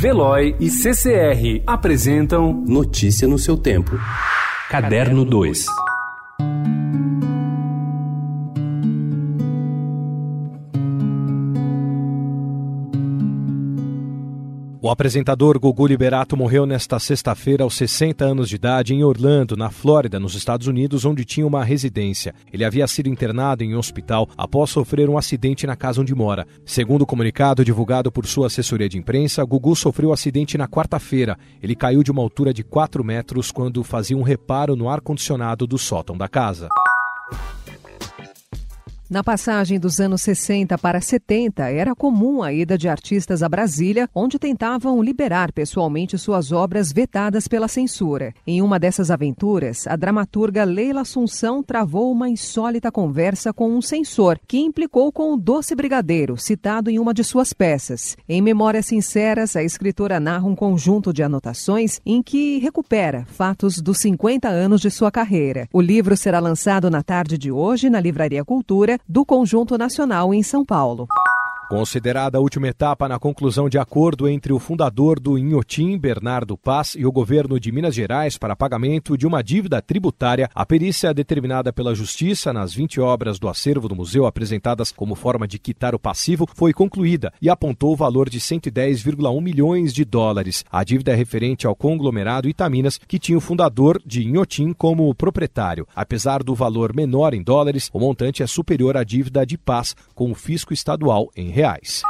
Veloy e CCR apresentam Notícia no seu tempo. Caderno 2. O apresentador Gugu Liberato morreu nesta sexta-feira aos 60 anos de idade em Orlando, na Flórida, nos Estados Unidos, onde tinha uma residência. Ele havia sido internado em um hospital após sofrer um acidente na casa onde mora. Segundo o comunicado divulgado por sua assessoria de imprensa, Gugu sofreu acidente na quarta-feira. Ele caiu de uma altura de 4 metros quando fazia um reparo no ar-condicionado do sótão da casa. Na passagem dos anos 60 para 70, era comum a ida de artistas a Brasília, onde tentavam liberar pessoalmente suas obras vetadas pela censura. Em uma dessas aventuras, a dramaturga Leila Assunção travou uma insólita conversa com um censor, que implicou com o Doce Brigadeiro, citado em uma de suas peças. Em Memórias Sinceras, a escritora narra um conjunto de anotações em que recupera fatos dos 50 anos de sua carreira. O livro será lançado na tarde de hoje na Livraria Cultura do Conjunto Nacional em São Paulo. Considerada a última etapa na conclusão de acordo entre o fundador do Inhotim, Bernardo Paz, e o governo de Minas Gerais para pagamento de uma dívida tributária, a perícia determinada pela Justiça nas 20 obras do acervo do museu apresentadas como forma de quitar o passivo foi concluída e apontou o valor de 110,1 milhões de dólares. A dívida é referente ao conglomerado Itaminas, que tinha o fundador de Inhotim como proprietário. Apesar do valor menor em dólares, o montante é superior à dívida de Paz com o fisco estadual em reais.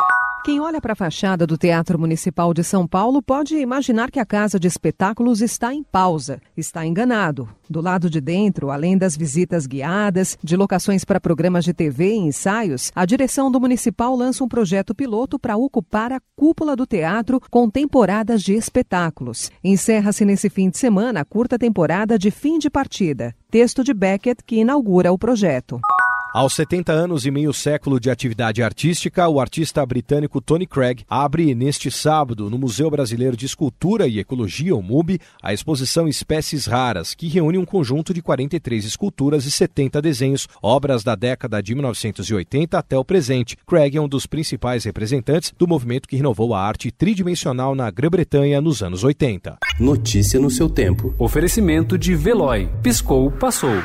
Quem olha para a fachada do Teatro Municipal de São Paulo pode imaginar que a casa de espetáculos está em pausa. Está enganado. Do lado de dentro, além das visitas guiadas, de locações para programas de TV e ensaios, a direção do Municipal lança um projeto piloto para ocupar a cúpula do teatro com temporadas de espetáculos. Encerra-se nesse fim de semana a curta temporada de Fim de Partida, texto de Beckett que inaugura o projeto. Aos 70 anos e meio século de atividade artística, o artista britânico Tony Craig abre neste sábado no Museu Brasileiro de Escultura e Ecologia, o MUB, a exposição Espécies Raras, que reúne um conjunto de 43 esculturas e 70 desenhos, obras da década de 1980 até o presente. Craig é um dos principais representantes do movimento que renovou a arte tridimensional na Grã-Bretanha nos anos 80. Notícia no seu tempo. Oferecimento de Veloy. Piscou, passou.